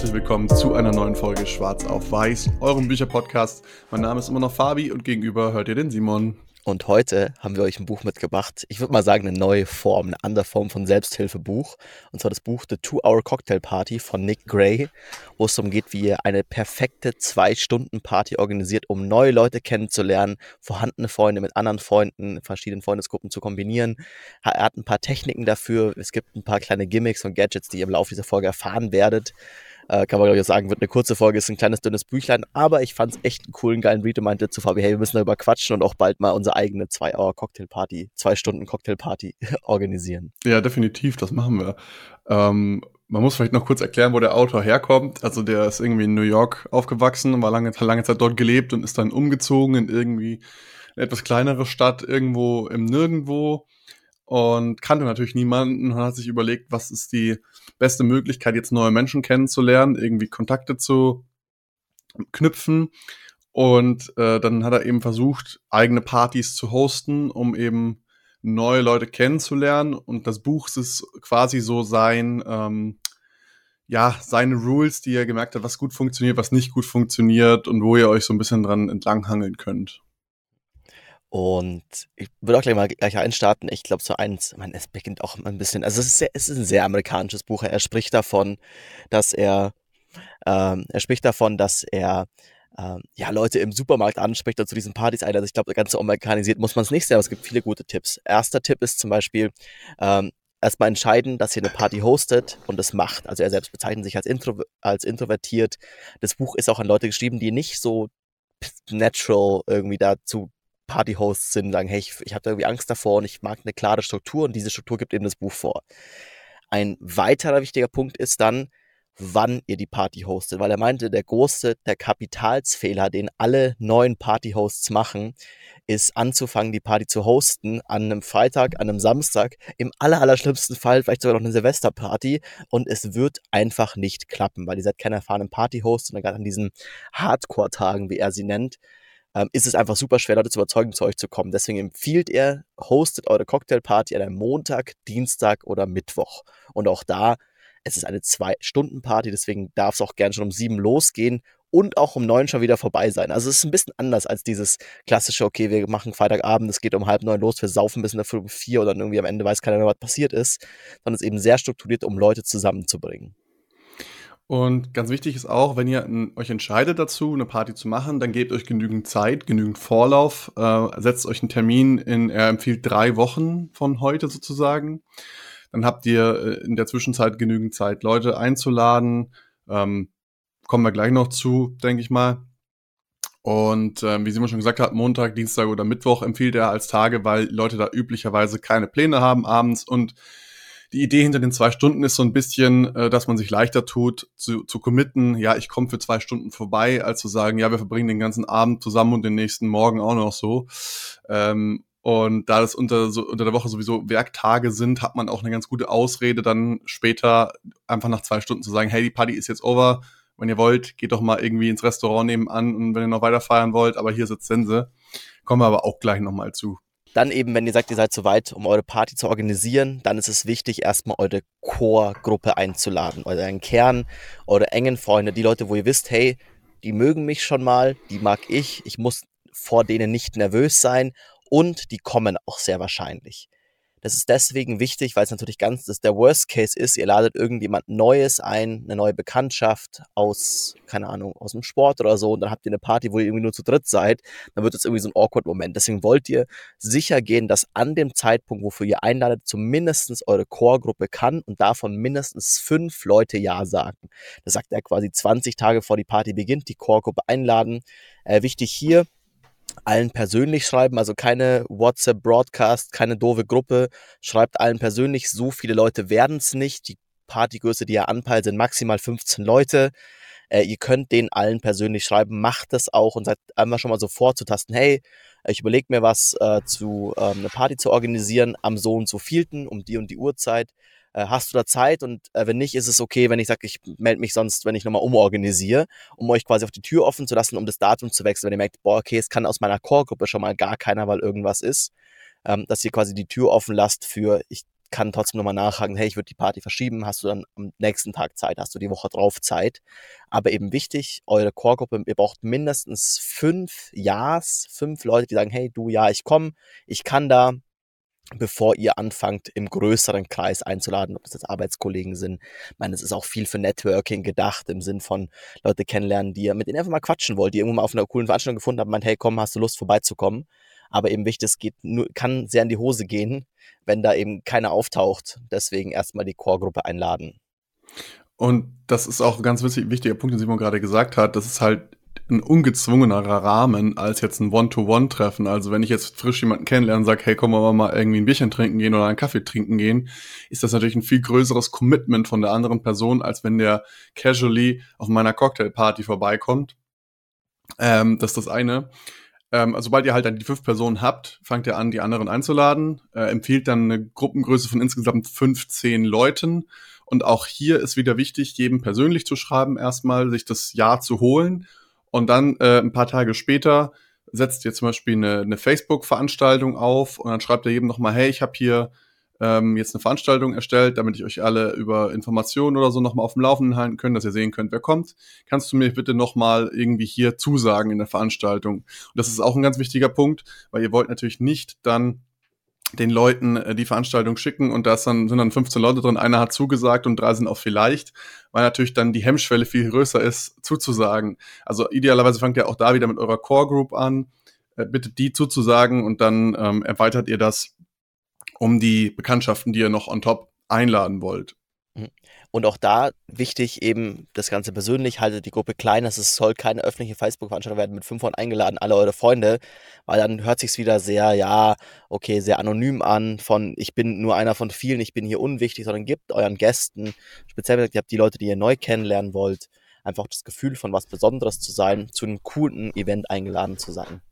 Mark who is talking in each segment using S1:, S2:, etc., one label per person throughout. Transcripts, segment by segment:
S1: Herzlich willkommen zu einer neuen Folge Schwarz auf Weiß, eurem Bücherpodcast. Mein Name ist immer noch Fabi und gegenüber hört ihr den Simon.
S2: Und heute haben wir euch ein Buch mitgebracht. Ich würde mal sagen, eine neue Form, eine andere Form von Selbsthilfebuch. Und zwar das Buch The Two-Hour Cocktail Party von Nick Gray, wo es darum geht, wie ihr eine perfekte Zwei-Stunden-Party organisiert, um neue Leute kennenzulernen, vorhandene Freunde mit anderen Freunden, verschiedenen Freundesgruppen zu kombinieren. Er hat ein paar Techniken dafür. Es gibt ein paar kleine Gimmicks und Gadgets, die ihr im Laufe dieser Folge erfahren werdet. Äh, kann man, glaube ich, auch sagen, wird eine kurze Folge, ist ein kleines, dünnes Büchlein, aber ich fand es echt einen coolen, geilen Read und meinte zu Fabi, hey, wir müssen darüber quatschen und auch bald mal unsere eigene Zwei-Hour-Cocktail-Party, zwei Stunden Cocktail-Party organisieren.
S1: Ja, definitiv, das machen wir. Ähm, man muss vielleicht noch kurz erklären, wo der Autor herkommt. Also der ist irgendwie in New York aufgewachsen, war lange, lange Zeit dort gelebt und ist dann umgezogen in irgendwie eine etwas kleinere Stadt, irgendwo im Nirgendwo und kannte natürlich niemanden und hat sich überlegt, was ist die beste Möglichkeit, jetzt neue Menschen kennenzulernen, irgendwie Kontakte zu knüpfen. Und äh, dann hat er eben versucht, eigene Partys zu hosten, um eben neue Leute kennenzulernen. Und das Buch ist quasi so sein, ähm, ja, seine Rules, die er gemerkt hat, was gut funktioniert, was nicht gut funktioniert und wo ihr euch so ein bisschen dran entlanghangeln könnt.
S2: Und ich würde auch gleich mal gleich einstarten. Ich glaube, so eins, man, es beginnt auch ein bisschen, also es ist, sehr, es ist ein sehr amerikanisches Buch. Er spricht davon, dass er, ähm, er spricht davon, dass er ähm, ja, Leute im Supermarkt anspricht und zu diesen Partys einlädt. Also ich glaube, ganz so amerikanisiert muss man es nicht sehen, aber es gibt viele gute Tipps. Erster Tipp ist zum Beispiel, ähm, erstmal entscheiden, dass ihr eine Party hostet und es macht. Also er selbst bezeichnet sich als, Intro als introvertiert. Das Buch ist auch an Leute geschrieben, die nicht so natural irgendwie dazu Partyhosts sind, sagen, hey, ich, ich habe da irgendwie Angst davor und ich mag eine klare Struktur und diese Struktur gibt eben das Buch vor. Ein weiterer wichtiger Punkt ist dann, wann ihr die Party hostet, weil er meinte, der große, der Kapitalsfehler, den alle neuen Partyhosts machen, ist anzufangen, die Party zu hosten an einem Freitag, an einem Samstag, im aller, aller schlimmsten Fall vielleicht sogar noch eine Silvesterparty und es wird einfach nicht klappen, weil ihr seid kein erfahrener Partyhost und gerade an diesen Hardcore-Tagen, wie er sie nennt, ähm, ist es einfach super schwer, Leute zu überzeugen, zu euch zu kommen. Deswegen empfiehlt er, hostet eure Cocktailparty an einem Montag, Dienstag oder Mittwoch. Und auch da, es ist eine Zwei-Stunden-Party, deswegen darf es auch gern schon um sieben losgehen und auch um neun schon wieder vorbei sein. Also es ist ein bisschen anders als dieses klassische, okay, wir machen Freitagabend, es geht um halb neun los, wir saufen bis in der um vier und dann irgendwie am Ende weiß keiner mehr, was passiert ist, sondern es ist eben sehr strukturiert, um Leute zusammenzubringen.
S1: Und ganz wichtig ist auch, wenn ihr euch entscheidet dazu, eine Party zu machen, dann gebt euch genügend Zeit, genügend Vorlauf, äh, setzt euch einen Termin in, er empfiehlt drei Wochen von heute sozusagen. Dann habt ihr äh, in der Zwischenzeit genügend Zeit, Leute einzuladen. Ähm, kommen wir gleich noch zu, denke ich mal. Und ähm, wie Simon schon gesagt hat, Montag, Dienstag oder Mittwoch empfiehlt er als Tage, weil Leute da üblicherweise keine Pläne haben abends und die Idee hinter den zwei Stunden ist so ein bisschen, äh, dass man sich leichter tut, zu, zu committen, ja, ich komme für zwei Stunden vorbei, als zu sagen, ja, wir verbringen den ganzen Abend zusammen und den nächsten Morgen auch noch so. Ähm, und da das unter, so, unter der Woche sowieso Werktage sind, hat man auch eine ganz gute Ausrede, dann später einfach nach zwei Stunden zu sagen, hey, die Party ist jetzt over. Wenn ihr wollt, geht doch mal irgendwie ins Restaurant nebenan und wenn ihr noch weiter feiern wollt, aber hier sitzt Sense. Kommen wir aber auch gleich nochmal zu.
S2: Dann eben, wenn ihr sagt, ihr seid zu weit, um eure Party zu organisieren, dann ist es wichtig, erstmal eure Core-Gruppe einzuladen. Euren Kern, eure engen Freunde, die Leute, wo ihr wisst, hey, die mögen mich schon mal, die mag ich, ich muss vor denen nicht nervös sein und die kommen auch sehr wahrscheinlich. Das ist deswegen wichtig, weil es natürlich ganz, das der Worst Case ist, ihr ladet irgendjemand Neues ein, eine neue Bekanntschaft aus, keine Ahnung, aus dem Sport oder so und dann habt ihr eine Party, wo ihr irgendwie nur zu dritt seid, dann wird es irgendwie so ein awkward Moment. Deswegen wollt ihr sicher gehen, dass an dem Zeitpunkt, wofür ihr einladet, zumindest eure Core-Gruppe kann und davon mindestens fünf Leute Ja sagen. Das sagt er quasi 20 Tage vor die Party beginnt, die Core-Gruppe einladen. Äh, wichtig hier, allen persönlich schreiben, also keine WhatsApp-Broadcast, keine doofe Gruppe. Schreibt allen persönlich, so viele Leute werden es nicht. Die Partygröße, die ihr anpeilt, sind maximal 15 Leute. Äh, ihr könnt denen allen persönlich schreiben, macht das auch und seid einmal schon mal so vorzutasten, hey, ich überlege mir was äh, zu ähm, eine Party zu organisieren am so und so vielten um die und die Uhrzeit äh, hast du da Zeit? Und äh, wenn nicht, ist es okay, wenn ich sage, ich melde mich sonst, wenn ich nochmal umorganisiere, um euch quasi auf die Tür offen zu lassen, um das Datum zu wechseln. Wenn ihr merkt, boah, okay, es kann aus meiner Core-Gruppe schon mal gar keiner, weil irgendwas ist, ähm, dass ihr quasi die Tür offen lasst für, ich kann trotzdem nochmal nachhaken, hey, ich würde die Party verschieben, hast du dann am nächsten Tag Zeit, hast du die Woche drauf Zeit. Aber eben wichtig, eure Core-Gruppe, ihr braucht mindestens fünf Ja's, fünf Leute, die sagen, hey, du, ja, ich komme, ich kann da, bevor ihr anfangt, im größeren Kreis einzuladen, ob das jetzt Arbeitskollegen sind. Ich meine, es ist auch viel für Networking gedacht, im Sinn von Leute kennenlernen, die ihr mit denen einfach mal quatschen wollt, die irgendwo mal auf einer coolen Veranstaltung gefunden haben, meint, hey, komm, hast du Lust vorbeizukommen? Aber eben wichtig, es geht nur, kann sehr in die Hose gehen, wenn da eben keiner auftaucht. Deswegen erstmal die Core-Gruppe einladen.
S1: Und das ist auch ein ganz wichtiger Punkt, den Simon gerade gesagt hat. Das ist halt ein ungezwungenerer Rahmen als jetzt ein One-to-One-Treffen. Also wenn ich jetzt frisch jemanden kennenlerne und sage, hey, komm wir mal irgendwie ein Bierchen trinken gehen oder einen Kaffee trinken gehen, ist das natürlich ein viel größeres Commitment von der anderen Person, als wenn der casually auf meiner Cocktailparty vorbeikommt. Ähm, das ist das eine. Ähm, also sobald ihr halt dann die fünf Personen habt, fangt ihr an, die anderen einzuladen, äh, empfiehlt dann eine Gruppengröße von insgesamt 15 Leuten. Und auch hier ist wieder wichtig, jedem persönlich zu schreiben, erstmal sich das Ja zu holen und dann äh, ein paar Tage später setzt ihr zum Beispiel eine, eine Facebook-Veranstaltung auf und dann schreibt ihr jedem nochmal, hey, ich habe hier ähm, jetzt eine Veranstaltung erstellt, damit ich euch alle über Informationen oder so nochmal auf dem Laufenden halten können, dass ihr sehen könnt, wer kommt. Kannst du mir bitte nochmal irgendwie hier zusagen in der Veranstaltung? Und das ist auch ein ganz wichtiger Punkt, weil ihr wollt natürlich nicht dann den Leuten äh, die Veranstaltung schicken und da dann, sind dann 15 Leute drin, einer hat zugesagt und drei sind auch vielleicht, weil natürlich dann die Hemmschwelle viel größer ist, zuzusagen. Also idealerweise fangt ihr auch da wieder mit eurer Core Group an, äh, bittet die zuzusagen und dann ähm, erweitert ihr das um die Bekanntschaften, die ihr noch on top einladen wollt.
S2: Mhm. Und auch da wichtig eben das Ganze persönlich, haltet die Gruppe klein, es soll keine öffentliche Facebook-Veranstaltung werden mit 500 eingeladen, alle eure Freunde, weil dann hört sich's wieder sehr, ja, okay, sehr anonym an, von ich bin nur einer von vielen, ich bin hier unwichtig, sondern gebt euren Gästen, speziell gesagt, ihr habt die Leute, die ihr neu kennenlernen wollt, einfach das Gefühl von was Besonderes zu sein, zu einem coolen Event eingeladen zu sein.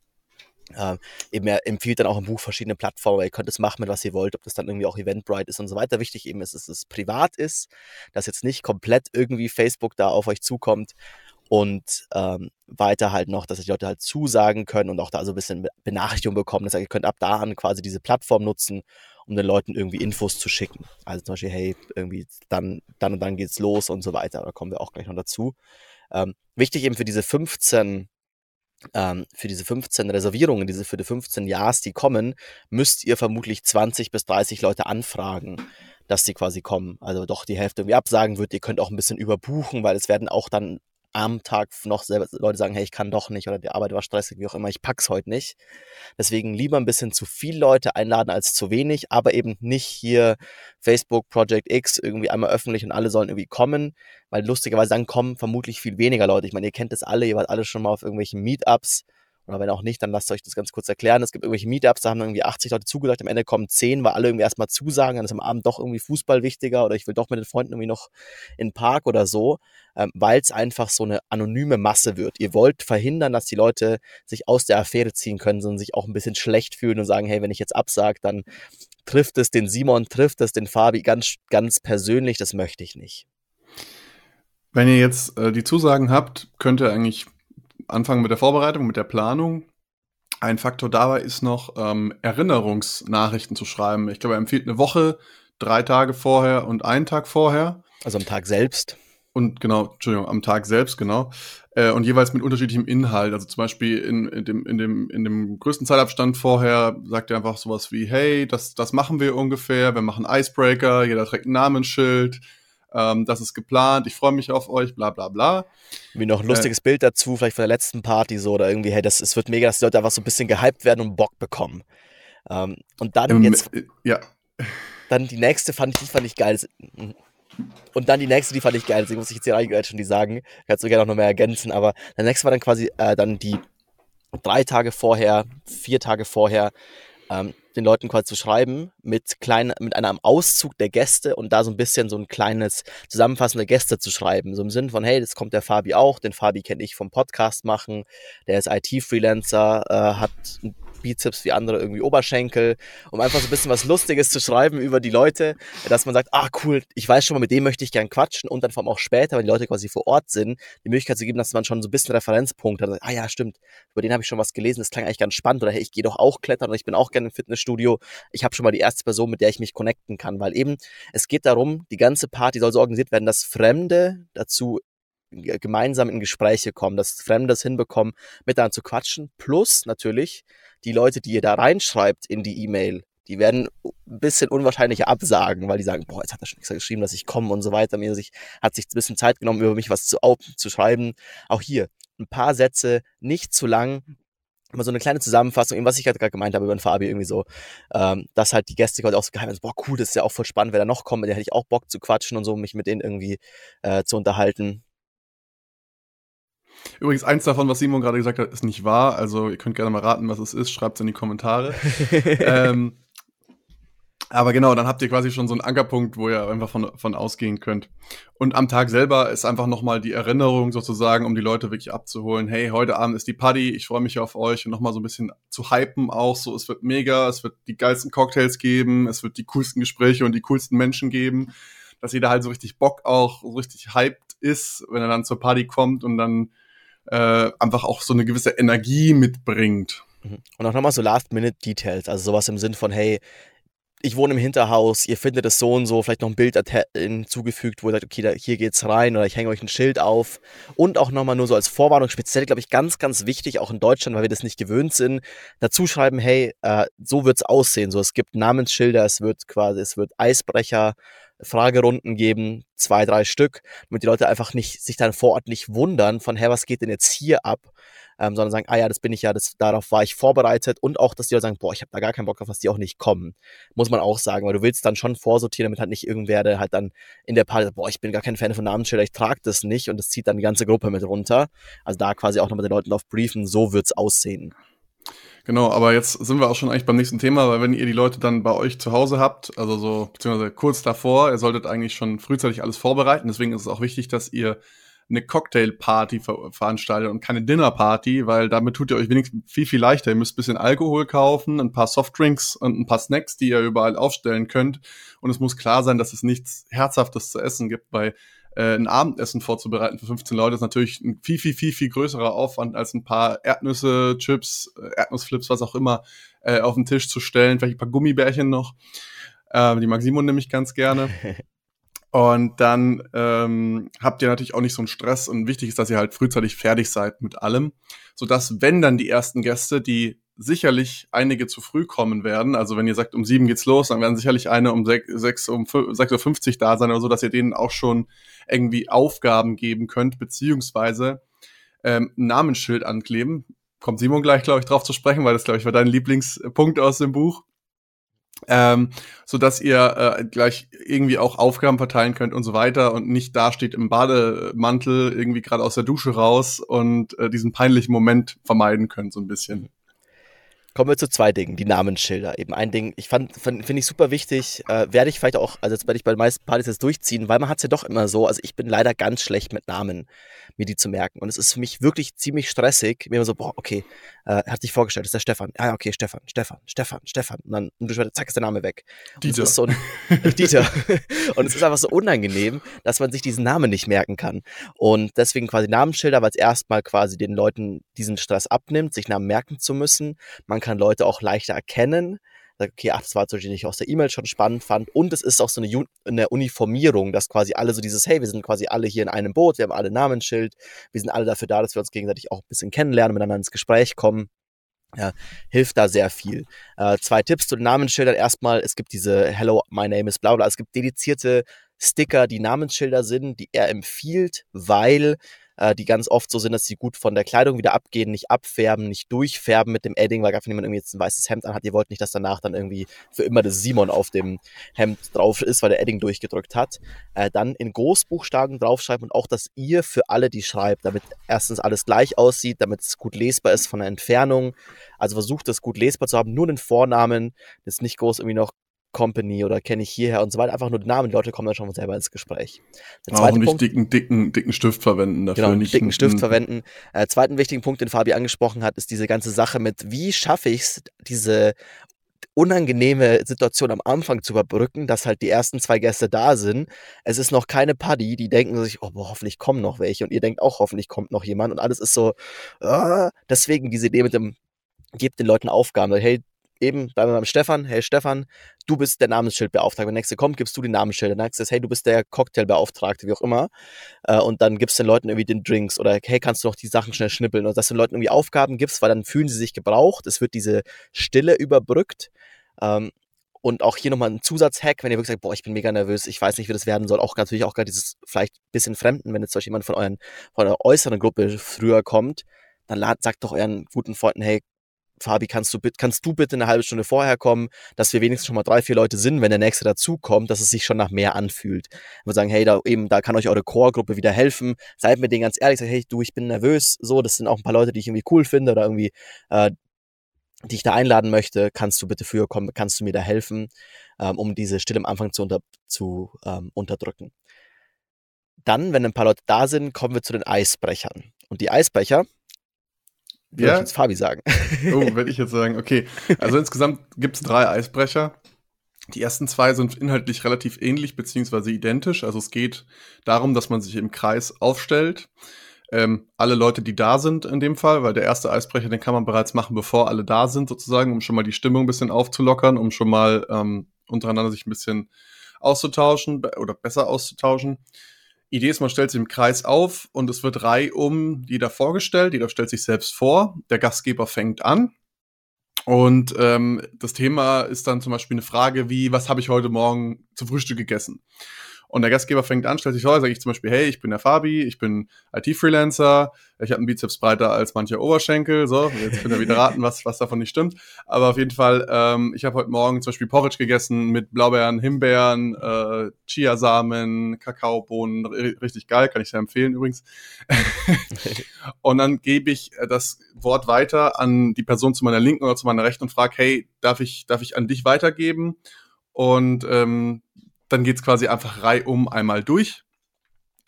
S2: Ähm, eben er empfiehlt dann auch im Buch verschiedene Plattformen, ihr könnt es machen mit was ihr wollt, ob das dann irgendwie auch Eventbrite ist und so weiter. Wichtig eben ist, dass es privat ist, dass jetzt nicht komplett irgendwie Facebook da auf euch zukommt und ähm, weiter halt noch, dass die Leute halt zusagen können und auch da so ein bisschen Benachrichtigung bekommen. Das heißt, ihr könnt ab da an quasi diese Plattform nutzen, um den Leuten irgendwie Infos zu schicken. Also zum Beispiel, hey, irgendwie dann, dann und dann geht's los und so weiter. Da kommen wir auch gleich noch dazu. Ähm, wichtig eben für diese 15 ähm, für diese 15 Reservierungen, diese für die 15 Jahres, die kommen, müsst ihr vermutlich 20 bis 30 Leute anfragen, dass sie quasi kommen. Also doch die Hälfte irgendwie absagen wird. Ihr könnt auch ein bisschen überbuchen, weil es werden auch dann am Tag noch selber Leute sagen, hey, ich kann doch nicht oder die Arbeit war stressig, wie auch immer, ich pack's heute nicht. Deswegen lieber ein bisschen zu viel Leute einladen als zu wenig, aber eben nicht hier Facebook Project X irgendwie einmal öffentlich und alle sollen irgendwie kommen, weil lustigerweise dann kommen vermutlich viel weniger Leute. Ich meine, ihr kennt das alle, ihr wart alle schon mal auf irgendwelchen Meetups oder wenn auch nicht, dann lasst euch das ganz kurz erklären. Es gibt irgendwelche Meetups, da haben irgendwie 80 Leute zugesagt, am Ende kommen 10, weil alle irgendwie erstmal zusagen, dann ist am Abend doch irgendwie Fußball wichtiger oder ich will doch mit den Freunden irgendwie noch in den Park oder so, ähm, weil es einfach so eine anonyme Masse wird. Ihr wollt verhindern, dass die Leute sich aus der Affäre ziehen können, sondern sich auch ein bisschen schlecht fühlen und sagen, hey, wenn ich jetzt absage, dann trifft es den Simon, trifft es den Fabi ganz, ganz persönlich, das möchte ich nicht.
S1: Wenn ihr jetzt äh, die Zusagen habt, könnt ihr eigentlich anfangen mit der Vorbereitung, mit der Planung. Ein Faktor dabei ist noch, ähm, Erinnerungsnachrichten zu schreiben. Ich glaube, er empfiehlt eine Woche, drei Tage vorher und einen Tag vorher.
S2: Also am Tag selbst.
S1: Und genau, Entschuldigung, am Tag selbst, genau. Äh, und jeweils mit unterschiedlichem Inhalt. Also zum Beispiel in, in, dem, in, dem, in dem größten Zeitabstand vorher sagt er einfach sowas wie, hey, das, das machen wir ungefähr, wir machen Icebreaker, jeder trägt ein Namensschild, ähm, das ist geplant, ich freue mich auf euch, bla bla bla.
S2: Wie noch ein lustiges äh, Bild dazu, vielleicht von der letzten Party so oder irgendwie, hey, das, es wird mega, dass die Leute einfach so ein bisschen gehypt werden und Bock bekommen. Ähm, und dann ähm, jetzt. Äh,
S1: ja.
S2: Dann die nächste fand ich, die fand ich geil. Und dann die nächste, die fand ich geil. Deswegen muss ich jetzt hier eigentlich schon die sagen. Kannst du gerne noch mehr ergänzen. Aber der nächste war dann quasi äh, dann die drei Tage vorher, vier Tage vorher, ähm, den Leuten quasi zu schreiben mit, klein, mit einem Auszug der Gäste und da so ein bisschen so ein kleines Zusammenfassen der Gäste zu schreiben. So im Sinn von, hey, das kommt der Fabi auch, den Fabi kenne ich vom Podcast machen, der ist IT-Freelancer, äh, hat Bizeps wie andere irgendwie Oberschenkel, um einfach so ein bisschen was Lustiges zu schreiben über die Leute, dass man sagt, ah cool, ich weiß schon mal, mit dem möchte ich gern quatschen und dann vor allem auch später, wenn die Leute quasi vor Ort sind, die Möglichkeit zu geben, dass man schon so ein bisschen Referenzpunkte hat. Ah ja, stimmt, über den habe ich schon was gelesen, das klang eigentlich ganz spannend oder hey, ich gehe doch auch klettern und ich bin auch gerne im Fitnessstudio. Ich habe schon mal die erste Person, mit der ich mich connecten kann, weil eben es geht darum, die ganze Party soll so organisiert werden, dass Fremde dazu gemeinsam in Gespräche kommen, dass Fremde das hinbekommen, miteinander zu quatschen. Plus natürlich die Leute, die ihr da reinschreibt in die E-Mail, die werden ein bisschen unwahrscheinlicher absagen, weil die sagen, boah, jetzt hat er schon extra geschrieben, dass ich komme und so weiter. Mir hat sich ein bisschen Zeit genommen, über mich was zu, zu schreiben. Auch hier ein paar Sätze, nicht zu lang, immer so eine kleine Zusammenfassung, was ich halt gerade gemeint habe über den Fabi, irgendwie so, ähm, dass halt die Gäste quasi auch so geheim sind, boah, cool, das ist ja auch voll spannend, wer da noch kommt, mit der hätte ich auch Bock zu quatschen und so, mich mit denen irgendwie äh, zu unterhalten.
S1: Übrigens, eins davon, was Simon gerade gesagt hat, ist nicht wahr. Also, ihr könnt gerne mal raten, was es ist. Schreibt es in die Kommentare. ähm, aber genau, dann habt ihr quasi schon so einen Ankerpunkt, wo ihr einfach von, von ausgehen könnt. Und am Tag selber ist einfach nochmal die Erinnerung sozusagen, um die Leute wirklich abzuholen. Hey, heute Abend ist die Party, ich freue mich auf euch und nochmal so ein bisschen zu hypen auch. So, es wird mega, es wird die geilsten Cocktails geben, es wird die coolsten Gespräche und die coolsten Menschen geben. Dass jeder halt so richtig Bock auch, so richtig hyped ist, wenn er dann zur Party kommt und dann äh, einfach auch so eine gewisse Energie mitbringt.
S2: Mhm. Und auch nochmal so Last-Minute-Details, also sowas im Sinn von, hey, ich wohne im Hinterhaus, ihr findet es so und so, vielleicht noch ein Bild hinzugefügt, wo ihr sagt, okay, da, hier geht's rein oder ich hänge euch ein Schild auf. Und auch nochmal nur so als Vorwarnung, speziell, glaube ich, ganz, ganz wichtig, auch in Deutschland, weil wir das nicht gewöhnt sind, dazu schreiben, hey, äh, so wird's aussehen. So, es gibt Namensschilder, es wird quasi, es wird Eisbrecher, Fragerunden geben, zwei, drei Stück, damit die Leute einfach nicht, sich dann vor Ort nicht wundern von, hey, was geht denn jetzt hier ab? Ähm, sondern sagen, ah ja, das bin ich ja, das, darauf war ich vorbereitet und auch, dass die Leute sagen, boah, ich habe da gar keinen Bock drauf, dass die auch nicht kommen. Muss man auch sagen, weil du willst dann schon vorsortieren, damit halt nicht irgendwer, der halt dann in der Party sagt, boah, ich bin gar kein Fan von Namensschilder, ich trage das nicht und das zieht dann die ganze Gruppe mit runter. Also da quasi auch nochmal den Leuten drauf briefen, so wird's aussehen.
S1: Genau, aber jetzt sind wir auch schon eigentlich beim nächsten Thema, weil wenn ihr die Leute dann bei euch zu Hause habt, also so, beziehungsweise kurz davor, ihr solltet eigentlich schon frühzeitig alles vorbereiten. Deswegen ist es auch wichtig, dass ihr eine Cocktailparty ver veranstaltet und keine Dinnerparty, weil damit tut ihr euch wenigstens viel, viel leichter. Ihr müsst ein bisschen Alkohol kaufen, ein paar Softdrinks und ein paar Snacks, die ihr überall aufstellen könnt. Und es muss klar sein, dass es nichts Herzhaftes zu essen gibt, weil äh, ein Abendessen vorzubereiten für 15 Leute ist natürlich ein viel, viel, viel, viel größerer Aufwand, als ein paar Erdnüsse, Chips, Erdnussflips, was auch immer, äh, auf den Tisch zu stellen. Vielleicht ein paar Gummibärchen noch. Äh, die mag Simon nämlich ganz gerne. Und dann ähm, habt ihr natürlich auch nicht so einen Stress und wichtig ist, dass ihr halt frühzeitig fertig seid mit allem, sodass wenn dann die ersten Gäste, die sicherlich einige zu früh kommen werden. Also wenn ihr sagt, um sieben geht's los, dann werden sicherlich eine um sechs, sechs um sechs Uhr fünfzig da sein oder so, dass ihr denen auch schon irgendwie Aufgaben geben könnt, beziehungsweise ähm, Namensschild ankleben. Kommt Simon gleich, glaube ich, drauf zu sprechen, weil das, glaube ich, war dein Lieblingspunkt aus dem Buch. Ähm, so dass ihr äh, gleich irgendwie auch Aufgaben verteilen könnt und so weiter und nicht da steht im Bademantel irgendwie gerade aus der Dusche raus und äh, diesen peinlichen Moment vermeiden könnt so ein bisschen.
S2: Kommen wir zu zwei Dingen, die Namensschilder. Eben ein Ding, ich fand, finde ich super wichtig, äh, werde ich vielleicht auch, also jetzt werde ich bei den meisten Partys jetzt durchziehen, weil man hat es ja doch immer so, also ich bin leider ganz schlecht mit Namen, mir die zu merken. Und es ist für mich wirklich ziemlich stressig, mir immer so, boah, okay, äh, er hat sich vorgestellt, das ist der Stefan. Ah, okay, Stefan, Stefan, Stefan, Stefan. Und dann, und du, zack, ist der Name weg. Dieter. So ein, Dieter. und es ist einfach so unangenehm, dass man sich diesen Namen nicht merken kann. Und deswegen quasi Namensschilder, weil es erstmal quasi den Leuten diesen Stress abnimmt, sich Namen merken zu müssen. Man kann Leute auch leichter erkennen. Okay, ach, das war zum nicht aus der E-Mail schon spannend fand. Und es ist auch so eine, eine, Uniformierung, dass quasi alle so dieses, hey, wir sind quasi alle hier in einem Boot, wir haben alle Namensschild, wir sind alle dafür da, dass wir uns gegenseitig auch ein bisschen kennenlernen, miteinander ins Gespräch kommen. Ja, hilft da sehr viel. Äh, zwei Tipps zu den Namensschildern. Erstmal, es gibt diese Hello, my name is bla bla. Es gibt dedizierte Sticker, die Namensschilder sind, die er empfiehlt, weil äh, die ganz oft so sind, dass sie gut von der Kleidung wieder abgehen, nicht abfärben, nicht durchfärben mit dem Edding, weil gar wenn jemand irgendwie jetzt ein weißes Hemd anhat, ihr wollt nicht, dass danach dann irgendwie für immer das Simon auf dem Hemd drauf ist, weil der Edding durchgedrückt hat. Äh, dann in Großbuchstaben draufschreiben und auch das ihr für alle, die schreibt, damit erstens alles gleich aussieht, damit es gut lesbar ist von der Entfernung. Also versucht es gut lesbar zu haben, nur den Vornamen, das nicht groß irgendwie noch Company oder kenne ich hierher und so weiter. Einfach nur den Namen, die Leute kommen dann schon selber ins Gespräch.
S1: Der auch nicht Punkt, dicken, dicken, dicken Stift verwenden
S2: dafür. Genau, nicht dicken Stift verwenden. Äh, zweiten wichtigen Punkt, den Fabi angesprochen hat, ist diese ganze Sache mit, wie schaffe ich es, diese unangenehme Situation am Anfang zu überbrücken, dass halt die ersten zwei Gäste da sind. Es ist noch keine Party, die denken sich, oh, boah, hoffentlich kommen noch welche und ihr denkt auch, hoffentlich kommt noch jemand und alles ist so, uh, deswegen diese Idee mit dem, gebt den Leuten Aufgaben, hey, eben bleiben wir Stefan, hey Stefan, du bist der Namensschildbeauftragte. Wenn der nächste kommt, gibst du die Namensschilder. Dann sagst du, hey, du bist der Cocktailbeauftragte, wie auch immer. Äh, und dann gibst du den Leuten irgendwie den Drinks oder hey, kannst du noch die Sachen schnell schnippeln und dass du den Leuten irgendwie Aufgaben gibst, weil dann fühlen sie sich gebraucht. Es wird diese Stille überbrückt. Ähm, und auch hier nochmal ein Zusatzhack, wenn ihr wirklich sagt, boah, ich bin mega nervös, ich weiß nicht, wie das werden soll. Auch natürlich auch gerade dieses vielleicht bisschen Fremden, wenn jetzt zum Beispiel jemand von euren, von eurer äußeren Gruppe früher kommt, dann sagt doch euren guten Freunden, hey, Fabi, kannst du, kannst du bitte eine halbe Stunde vorher kommen, dass wir wenigstens schon mal drei, vier Leute sind, wenn der nächste dazukommt, dass es sich schon nach mehr anfühlt. Wir sagen, hey, da eben, da kann euch eure Core-Gruppe wieder helfen. Seid mit denen ganz ehrlich, sagt, hey, du, ich bin nervös, so, das sind auch ein paar Leute, die ich irgendwie cool finde oder irgendwie, äh, die ich da einladen möchte, kannst du bitte früher kommen, kannst du mir da helfen, ähm, um diese Stille am Anfang zu, unter, zu ähm, unterdrücken. Dann, wenn ein paar Leute da sind, kommen wir zu den Eisbrechern. Und die Eisbrecher, würde ja? ich jetzt Fabi sagen.
S1: Oh, werde ich jetzt sagen. Okay. Also insgesamt gibt es drei Eisbrecher. Die ersten zwei sind inhaltlich relativ ähnlich beziehungsweise identisch. Also es geht darum, dass man sich im Kreis aufstellt. Ähm, alle Leute, die da sind in dem Fall, weil der erste Eisbrecher, den kann man bereits machen, bevor alle da sind, sozusagen, um schon mal die Stimmung ein bisschen aufzulockern, um schon mal ähm, untereinander sich ein bisschen auszutauschen oder besser auszutauschen. Idee ist, man stellt sich im Kreis auf und es wird reihum jeder vorgestellt, jeder stellt sich selbst vor, der Gastgeber fängt an. Und ähm, das Thema ist dann zum Beispiel eine Frage wie, was habe ich heute Morgen zum Frühstück gegessen? Und der Gastgeber fängt an, stellt sich vor, sage ich zum Beispiel, hey, ich bin der Fabi, ich bin IT-Freelancer, ich habe einen Bizeps breiter als mancher Oberschenkel, so, jetzt könnt ihr wieder raten, was, was davon nicht stimmt. Aber auf jeden Fall, ähm, ich habe heute Morgen zum Beispiel Porridge gegessen mit Blaubeeren, Himbeeren, äh, Chiasamen, Kakaobohnen, richtig geil, kann ich sehr empfehlen übrigens. und dann gebe ich das Wort weiter an die Person zu meiner Linken oder zu meiner Rechten und frage, hey, darf ich, darf ich an dich weitergeben? Und ähm, dann geht's quasi einfach reihum einmal durch.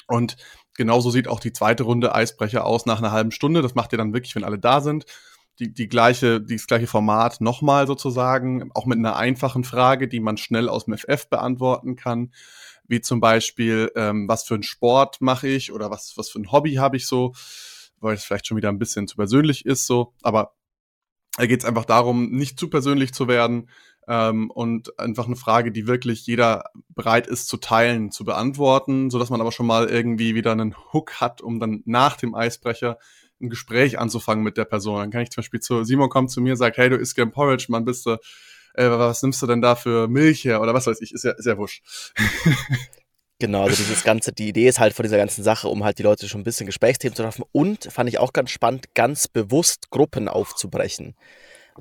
S1: Und genauso sieht auch die zweite Runde Eisbrecher aus nach einer halben Stunde. Das macht ihr dann wirklich, wenn alle da sind. Die, die gleiche, das gleiche Format nochmal sozusagen, auch mit einer einfachen Frage, die man schnell aus dem FF beantworten kann. Wie zum Beispiel, ähm, was für einen Sport mache ich oder was, was für ein Hobby habe ich so, weil es vielleicht schon wieder ein bisschen zu persönlich ist, so. Aber da geht es einfach darum, nicht zu persönlich zu werden, ähm, und einfach eine Frage, die wirklich jeder bereit ist zu teilen, zu beantworten, so dass man aber schon mal irgendwie wieder einen Hook hat, um dann nach dem Eisbrecher ein Gespräch anzufangen mit der Person. Dann kann ich zum Beispiel zu Simon kommt zu mir, sagt, hey, du isst gern Porridge, Mann, bist du, äh, was nimmst du denn da für Milch her oder was weiß ich, ist ja, ist ja wurscht.
S2: Genau, also dieses ganze, die Idee ist halt von dieser ganzen Sache, um halt die Leute schon ein bisschen Gesprächsthemen zu treffen und fand ich auch ganz spannend, ganz bewusst Gruppen aufzubrechen.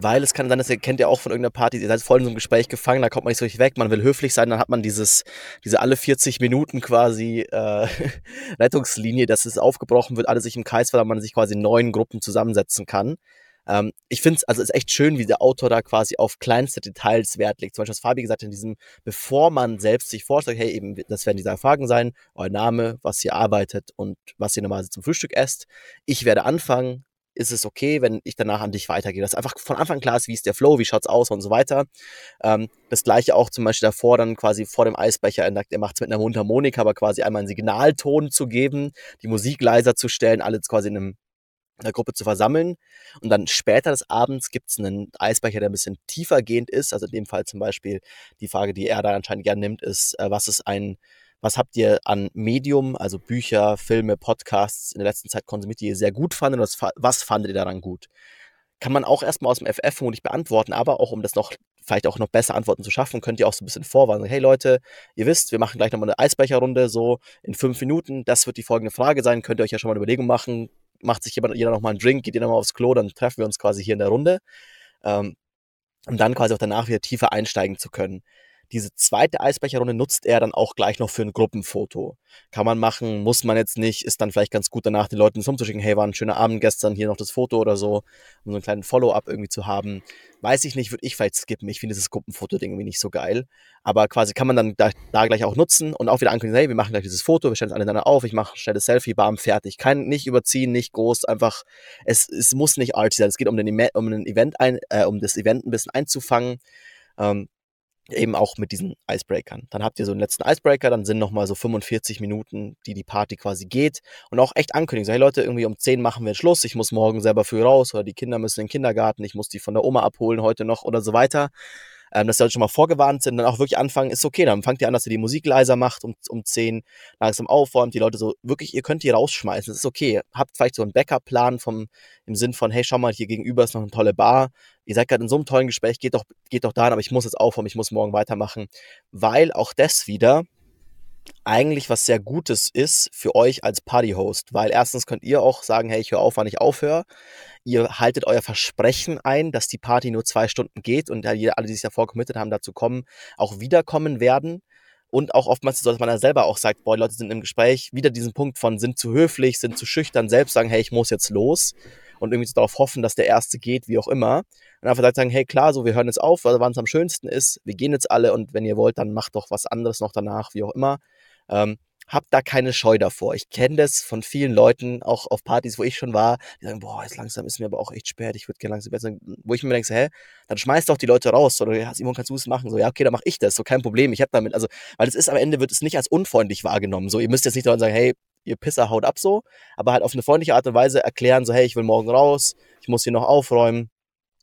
S2: Weil es kann sein, dass ihr kennt ja auch von irgendeiner Party, ihr seid voll in so einem Gespräch gefangen, da kommt man nicht so richtig weg, man will höflich sein, dann hat man dieses, diese alle 40 Minuten quasi äh, Rettungslinie, dass es aufgebrochen wird, alle sich im Kreis, weil man sich quasi in neuen Gruppen zusammensetzen kann. Ähm, ich finde es, also es ist echt schön, wie der Autor da quasi auf kleinste Details Wert legt. Zum Beispiel, was Fabi gesagt hat, in diesem, bevor man selbst sich vorstellt, hey, eben, das werden diese Fragen sein, euer Name, was ihr arbeitet und was ihr normalerweise zum Frühstück esst. Ich werde anfangen, ist es okay, wenn ich danach an dich weitergehe. Dass einfach von Anfang klar ist, wie ist der Flow, wie schaut's aus und so weiter. Ähm, das gleiche auch zum Beispiel davor, dann quasi vor dem Eisbecher, er macht es mit einer Mundharmonika, aber quasi einmal einen Signalton zu geben, die Musik leiser zu stellen, alle quasi in einem der Gruppe zu versammeln. Und dann später des Abends gibt es einen Eisbecher, der ein bisschen tiefer gehend ist. Also in dem Fall zum Beispiel die Frage, die er da anscheinend gerne nimmt, ist, äh, was ist ein was habt ihr an Medium, also Bücher, Filme, Podcasts in der letzten Zeit konsumiert, die ihr sehr gut fandet? Was, was fandet ihr daran gut? Kann man auch erstmal aus dem FF vermutlich beantworten, aber auch um das noch vielleicht auch noch besser Antworten zu schaffen, könnt ihr auch so ein bisschen vorwarnen. Hey Leute, ihr wisst, wir machen gleich nochmal eine Eisbecherrunde, so in fünf Minuten. Das wird die folgende Frage sein. Könnt ihr euch ja schon mal eine Überlegung machen. Macht sich jeder, jeder nochmal einen Drink, geht ihr nochmal aufs Klo, dann treffen wir uns quasi hier in der Runde. Ähm, um dann quasi auch danach wieder tiefer einsteigen zu können diese zweite Eisbecherrunde nutzt er dann auch gleich noch für ein Gruppenfoto. Kann man machen, muss man jetzt nicht, ist dann vielleicht ganz gut danach den Leuten rumzuschicken, hey, war ein schöner Abend gestern, hier noch das Foto oder so, um so einen kleinen Follow-up irgendwie zu haben. Weiß ich nicht, würde ich vielleicht skippen. Ich finde dieses Gruppenfoto-Ding irgendwie nicht so geil. Aber quasi kann man dann da, da, gleich auch nutzen und auch wieder ankündigen, hey, wir machen gleich dieses Foto, wir stellen es alle auf, ich mache schnell das Selfie, bam, fertig. Kein, nicht überziehen, nicht groß, einfach, es, es muss nicht arty sein. Es geht um, den, um ein Event ein, äh, um das Event ein bisschen einzufangen. Ähm, eben auch mit diesen Icebreakern. Dann habt ihr so einen letzten Icebreaker, dann sind nochmal so 45 Minuten, die die Party quasi geht und auch echt ankündigen. So, hey Leute, irgendwie um 10 machen wir Schluss, ich muss morgen selber früh raus oder die Kinder müssen in den Kindergarten, ich muss die von der Oma abholen heute noch oder so weiter ähm, dass die Leute schon mal vorgewarnt sind, dann auch wirklich anfangen, ist okay, dann fangt ihr an, dass ihr die Musik leiser macht um, um 10, langsam aufräumt, die Leute so, wirklich, ihr könnt die rausschmeißen, ist okay. Habt vielleicht so einen Backup-Plan vom, im Sinn von, hey, schau mal, hier gegenüber ist noch eine tolle Bar, ihr seid gerade in so einem tollen Gespräch, geht doch, geht doch dahin, aber ich muss jetzt aufräumen, ich muss morgen weitermachen, weil auch das wieder, eigentlich was sehr Gutes ist für euch als Partyhost, weil erstens könnt ihr auch sagen, hey, ich höre auf, wann ich aufhöre. Ihr haltet euer Versprechen ein, dass die Party nur zwei Stunden geht und alle, die sich davor committed haben, dazu kommen, auch wiederkommen werden. Und auch oftmals dass man da selber auch sagt, boah, die Leute sind im Gespräch, wieder diesen Punkt von sind zu höflich, sind zu schüchtern, selbst sagen, hey, ich muss jetzt los und irgendwie so darauf hoffen, dass der Erste geht, wie auch immer. Und einfach sagen, hey, klar, so, wir hören jetzt auf, wann es am schönsten ist, wir gehen jetzt alle und wenn ihr wollt, dann macht doch was anderes noch danach, wie auch immer. Ähm, hab da keine Scheu davor. Ich kenne das von vielen Leuten, auch auf Partys, wo ich schon war, die sagen, boah, jetzt langsam ist mir aber auch echt spät, ich würde gerne langsam besser. Wo ich mir denke, hä, dann schmeiß doch die Leute raus. Oder ja, Simon, kannst du es machen? So, ja, okay, dann mache ich das, so kein Problem. Ich habe damit, also, weil es ist am Ende, wird es nicht als unfreundlich wahrgenommen. So, ihr müsst jetzt nicht sagen, hey, ihr Pisser haut ab so, aber halt auf eine freundliche Art und Weise erklären, so, hey, ich will morgen raus, ich muss hier noch aufräumen.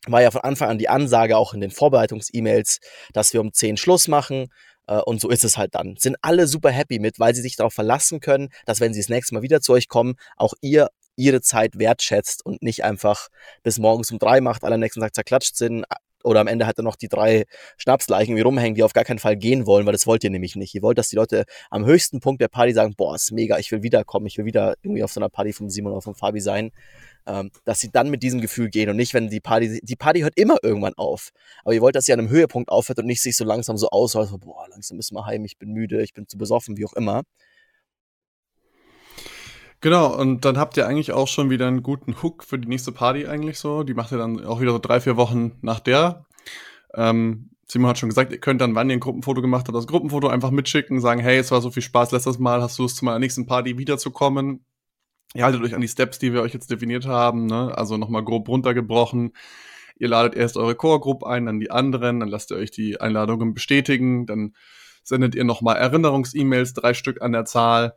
S2: War ja von Anfang an die Ansage auch in den Vorbereitungs-E-Mails, dass wir um 10 Schluss machen. Äh, und so ist es halt dann. Sind alle super happy mit, weil sie sich darauf verlassen können, dass wenn sie das nächste Mal wieder zu euch kommen, auch ihr ihre Zeit wertschätzt und nicht einfach bis morgens um drei macht, alle nächsten Tag zerklatscht sind oder am Ende hat er noch die drei Schnapsleichen wie rumhängen, die auf gar keinen Fall gehen wollen, weil das wollt ihr nämlich nicht. Ihr wollt, dass die Leute am höchsten Punkt der Party sagen, boah, ist mega, ich will wiederkommen, ich will wieder irgendwie auf so einer Party vom Simon oder vom Fabi sein ähm, dass sie dann mit diesem Gefühl gehen und nicht, wenn die Party, die Party hört immer irgendwann auf. Aber ihr wollt, dass sie an einem Höhepunkt aufhört und nicht sich so langsam so aus, so, boah, langsam müssen wir heim, ich bin müde, ich bin zu besoffen, wie auch immer.
S1: Genau, und dann habt ihr eigentlich auch schon wieder einen guten Hook für die nächste Party eigentlich so. Die macht ihr dann auch wieder so drei, vier Wochen nach der. Ähm, Simon hat schon gesagt, ihr könnt dann, wann ihr ein Gruppenfoto gemacht habt, das Gruppenfoto einfach mitschicken, sagen, hey, es war so viel Spaß letztes Mal, hast du Lust zu meiner nächsten Party wiederzukommen? Ihr haltet euch an die Steps, die wir euch jetzt definiert haben, ne? also nochmal grob runtergebrochen. Ihr ladet erst eure Core-Group ein, dann die anderen, dann lasst ihr euch die Einladungen bestätigen, dann sendet ihr nochmal Erinnerungs-E-Mails, drei Stück an der Zahl.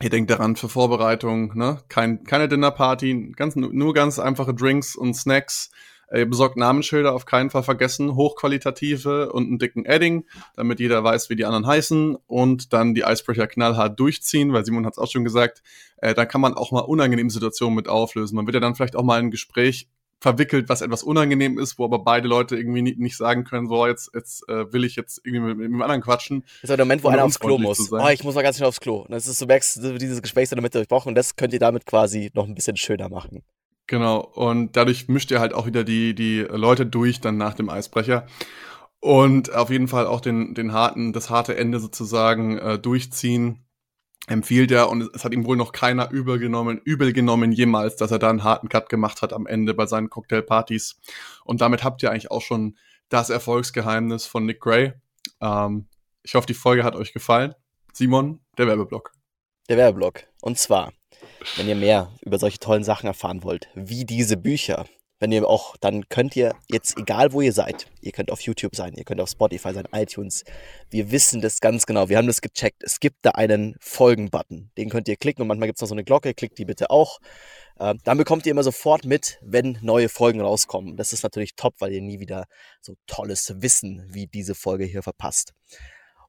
S1: Ihr denkt daran für Vorbereitung, ne? Kein, keine Dinnerparty, ganz, nur ganz einfache Drinks und Snacks. Ihr besorgt Namensschilder auf keinen Fall vergessen, hochqualitative und einen dicken Adding, damit jeder weiß, wie die anderen heißen und dann die Icebreaker knallhart durchziehen, weil Simon hat es auch schon gesagt, äh, da kann man auch mal unangenehme Situationen mit auflösen. Man wird ja dann vielleicht auch mal ein Gespräch verwickelt, was etwas unangenehm ist, wo aber beide Leute irgendwie nicht, nicht sagen können, so jetzt, jetzt äh, will ich jetzt irgendwie mit, mit dem anderen quatschen.
S2: Das ist der Moment, wo einer aufs Klo muss. Oh, ich muss mal ganz schnell aufs Klo. Und das ist, du merkst, dieses Gespräch damit durchbrochen und das könnt ihr damit quasi noch ein bisschen schöner machen.
S1: Genau, und dadurch mischt ihr halt auch wieder die, die Leute durch dann nach dem Eisbrecher. Und auf jeden Fall auch den, den harten, das harte Ende sozusagen äh, durchziehen empfiehlt er und es hat ihm wohl noch keiner übel genommen, übel genommen jemals, dass er da einen harten Cut gemacht hat am Ende bei seinen Cocktailpartys. Und damit habt ihr eigentlich auch schon das Erfolgsgeheimnis von Nick Gray. Ähm, ich hoffe, die Folge hat euch gefallen. Simon, der Werbeblock.
S2: Der Werbeblock. Und zwar wenn ihr mehr über solche tollen Sachen erfahren wollt, wie diese Bücher, wenn ihr auch, dann könnt ihr jetzt, egal wo ihr seid, ihr könnt auf YouTube sein, ihr könnt auf Spotify sein, iTunes, wir wissen das ganz genau, wir haben das gecheckt, es gibt da einen Folgen-Button, den könnt ihr klicken und manchmal gibt es noch so eine Glocke, klickt die bitte auch. Äh, dann bekommt ihr immer sofort mit, wenn neue Folgen rauskommen. Das ist natürlich top, weil ihr nie wieder so tolles Wissen wie diese Folge hier verpasst.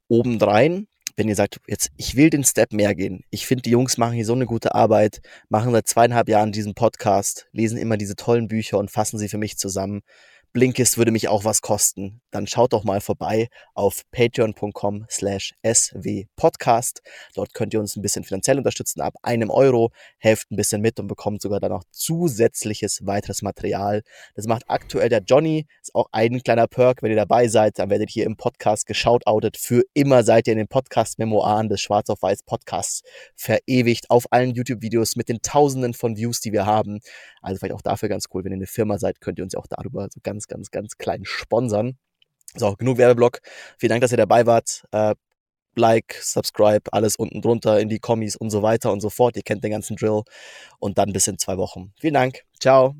S2: Obendrein wenn ihr sagt, jetzt, ich will den Step mehr gehen. Ich finde, die Jungs machen hier so eine gute Arbeit, machen seit zweieinhalb Jahren diesen Podcast, lesen immer diese tollen Bücher und fassen sie für mich zusammen. Blinkist würde mich auch was kosten. Dann schaut doch mal vorbei auf patreon.com slash swpodcast. Dort könnt ihr uns ein bisschen finanziell unterstützen. Ab einem Euro helft ein bisschen mit und bekommt sogar dann noch zusätzliches weiteres Material. Das macht aktuell der Johnny. Ist auch ein kleiner Perk. Wenn ihr dabei seid, dann werdet ihr im Podcast geschautoutet. Für immer seid ihr in den Podcast-Memoiren des Schwarz auf Weiß Podcasts verewigt auf allen YouTube-Videos mit den Tausenden von Views, die wir haben. Also vielleicht auch dafür ganz cool. Wenn ihr eine Firma seid, könnt ihr uns ja auch darüber so ganz, ganz, ganz klein sponsern. So, genug Werbeblock. Vielen Dank, dass ihr dabei wart. Äh, like, subscribe, alles unten drunter in die Kommis und so weiter und so fort. Ihr kennt den ganzen Drill. Und dann bis in zwei Wochen. Vielen Dank. Ciao.